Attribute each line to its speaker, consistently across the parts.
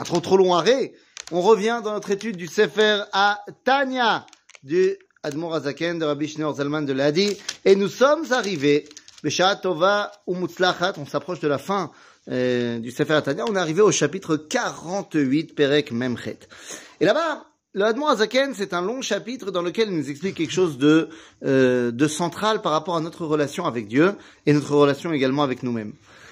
Speaker 1: un trop trop long arrêt, on revient dans notre étude du Sefer à Tanya du Admor Azaken de Rabbi Shneur Zalman de Ladi et nous sommes arrivés Beshat Tova Umutzlachat, on s'approche de la fin euh, du Sefer à on est arrivé au chapitre 48 Perek Memchet. Et là-bas, le Admor Azaken, c'est un long chapitre dans lequel il nous explique quelque chose de, euh, de central par rapport à notre relation avec Dieu et notre relation également avec nous-mêmes.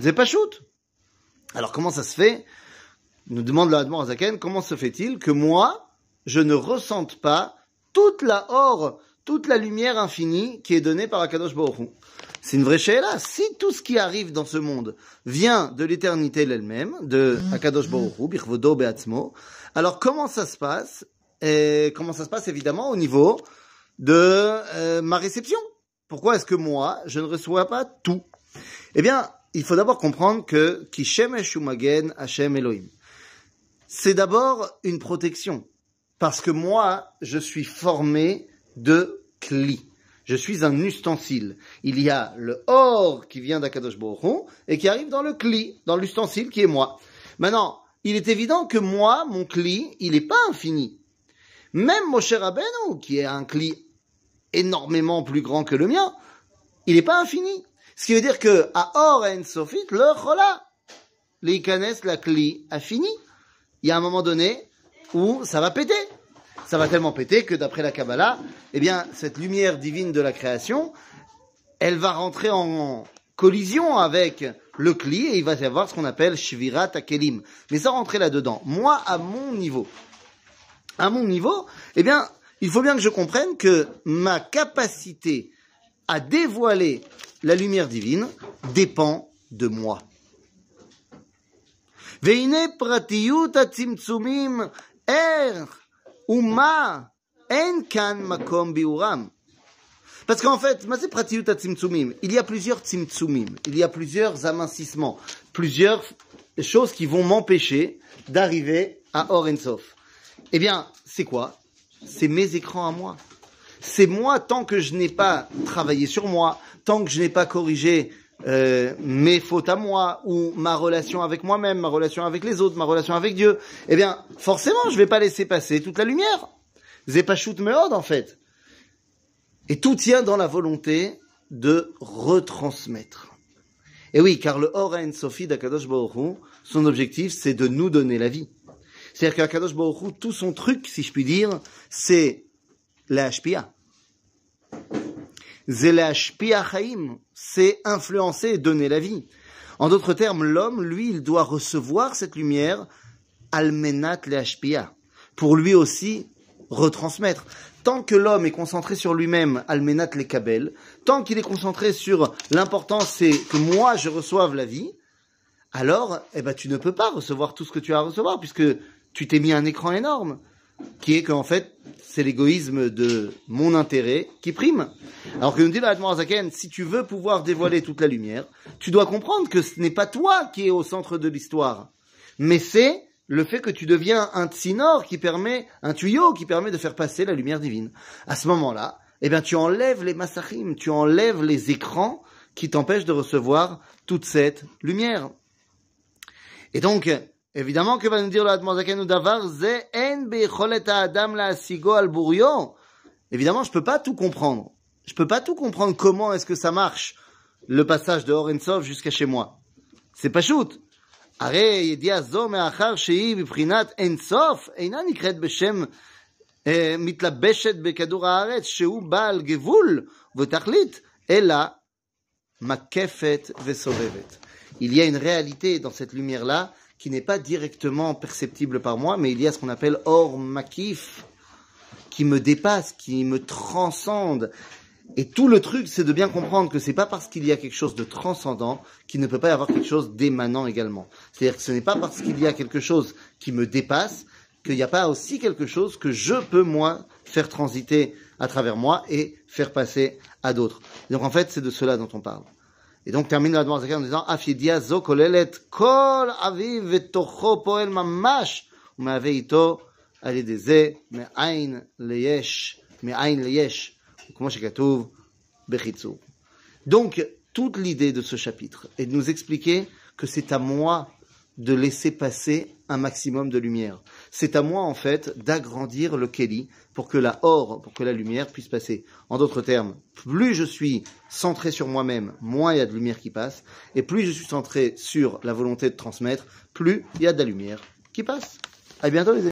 Speaker 1: C'est pas shoot. Alors comment ça se fait? Nous demande la Zaken, comment se fait-il que moi, je ne ressente pas toute la or, toute la lumière infinie qui est donnée par Akadosh Baruch Hu? C'est une vraie là. Si tout ce qui arrive dans ce monde vient de l'éternité elle-même, de Akadosh Baruch Hu, Birvodo Beatzmo, alors comment ça se passe? Et comment ça se passe évidemment au niveau de euh, ma réception? Pourquoi est-ce que moi, je ne reçois pas tout? Eh bien, il faut d'abord comprendre que Kishem Eshumagen Hashem Elohim. C'est d'abord une protection. Parce que moi, je suis formé de Kli. Je suis un ustensile. Il y a le or qui vient d'Akadosh Baruch et qui arrive dans le Kli, dans l'ustensile qui est moi. Maintenant, il est évident que moi, mon Kli, il n'est pas infini. Même Moshe Rabbeinu, qui est un Kli énormément plus grand que le mien, il n'est pas infini. Ce qui veut dire que à Or en Sofit, le Chola, l'Ikanes, la Kli, a fini. Il y a un moment donné où ça va péter ça va tellement péter que d'après la Kabbalah, eh bien, cette lumière divine de la création, elle va rentrer en collision avec le Kli et il va y avoir ce qu'on appelle Shvirat Akelim. Mais sans rentrer là-dedans, moi, à mon niveau, à mon niveau, eh bien, il faut bien que je comprenne que ma capacité à dévoiler la lumière divine dépend de moi. Er. Parce qu'en fait, il y a plusieurs tzimtzumim, il y a plusieurs amincissements, plusieurs choses qui vont m'empêcher d'arriver à Orensof. Eh bien, c'est quoi? C'est mes écrans à moi. C'est moi, tant que je n'ai pas travaillé sur moi, tant que je n'ai pas corrigé euh, mes fautes à moi ou ma relation avec moi-même, ma relation avec les autres, ma relation avec Dieu, eh bien, forcément, je vais pas laisser passer toute la lumière. Zepashut meod, en fait. Et tout tient dans la volonté de retransmettre. Et oui, car le Oren Sophie d'Akadosh Baruch son objectif, c'est de nous donner la vie. C'est-à-dire qu'Akadosh Baruch tout son truc, si je puis dire, c'est la HPA c'est influencer et donner la vie. En d'autres termes, l'homme, lui, il doit recevoir cette lumière, almenat le pour lui aussi retransmettre. Tant que l'homme est concentré sur lui-même, almenat le kabel, tant qu'il est concentré sur l'importance c'est que moi je reçoive la vie, alors, eh ben, tu ne peux pas recevoir tout ce que tu as à recevoir puisque tu t'es mis un écran énorme qui est qu'en fait, c'est l'égoïsme de mon intérêt qui prime. Alors que nous dit la Zaken, si tu veux pouvoir dévoiler toute la lumière, tu dois comprendre que ce n'est pas toi qui es au centre de l'histoire, mais c'est le fait que tu deviens un tsinor qui permet, un tuyau qui permet de faire passer la lumière divine. À ce moment-là, eh bien, tu enlèves les massachim, tu enlèves les écrans qui t'empêchent de recevoir toute cette lumière. Et donc, Évidemment que va nous dire le Admozaken Davar, ze en adam la sigo al Évidemment, je peux pas tout comprendre. Je peux pas tout comprendre comment est-ce que ça marche, le passage de Orensov jusqu'à chez moi. C'est pas shoot. הרי ידיעה זו מאחר שהיא בבחינת אינסוף אינה נקראת בשם אה, מתלבשת בכדור הארץ שהוא בעל גבול ותכלית, אלא מקפת וסובבת. Il y a une réalité dans cette lumière-là qui n'est pas directement perceptible par moi, mais il y a ce qu'on appelle or makif, qui me dépasse, qui me transcende. Et tout le truc, c'est de bien comprendre que c'est pas parce qu'il y a quelque chose de transcendant qu'il ne peut pas y avoir quelque chose d'émanant également. C'est-à-dire que ce n'est pas parce qu'il y a quelque chose qui me dépasse qu'il n'y a pas aussi quelque chose que je peux moi faire transiter à travers moi et faire passer à d'autres. Donc en fait, c'est de cela dont on parle. Et donc termine la demande en disant Afidia zo kolelet kol aviv vetocho poel mamash ומהווה איתו על ידי זה מאין ליש, מאין ליש, כמו שכתוב בחיצור. Donc, toute l'idée de ce chapitre est de nous expliquer que c'est à moi de laisser passer un maximum de lumière. C'est à moi, en fait, d'agrandir le Keli pour que la or, pour que la lumière puisse passer. En d'autres termes, plus je suis centré sur moi-même, moins il y a de lumière qui passe, et plus je suis centré sur la volonté de transmettre, plus il y a de la lumière qui passe. À bientôt les amis.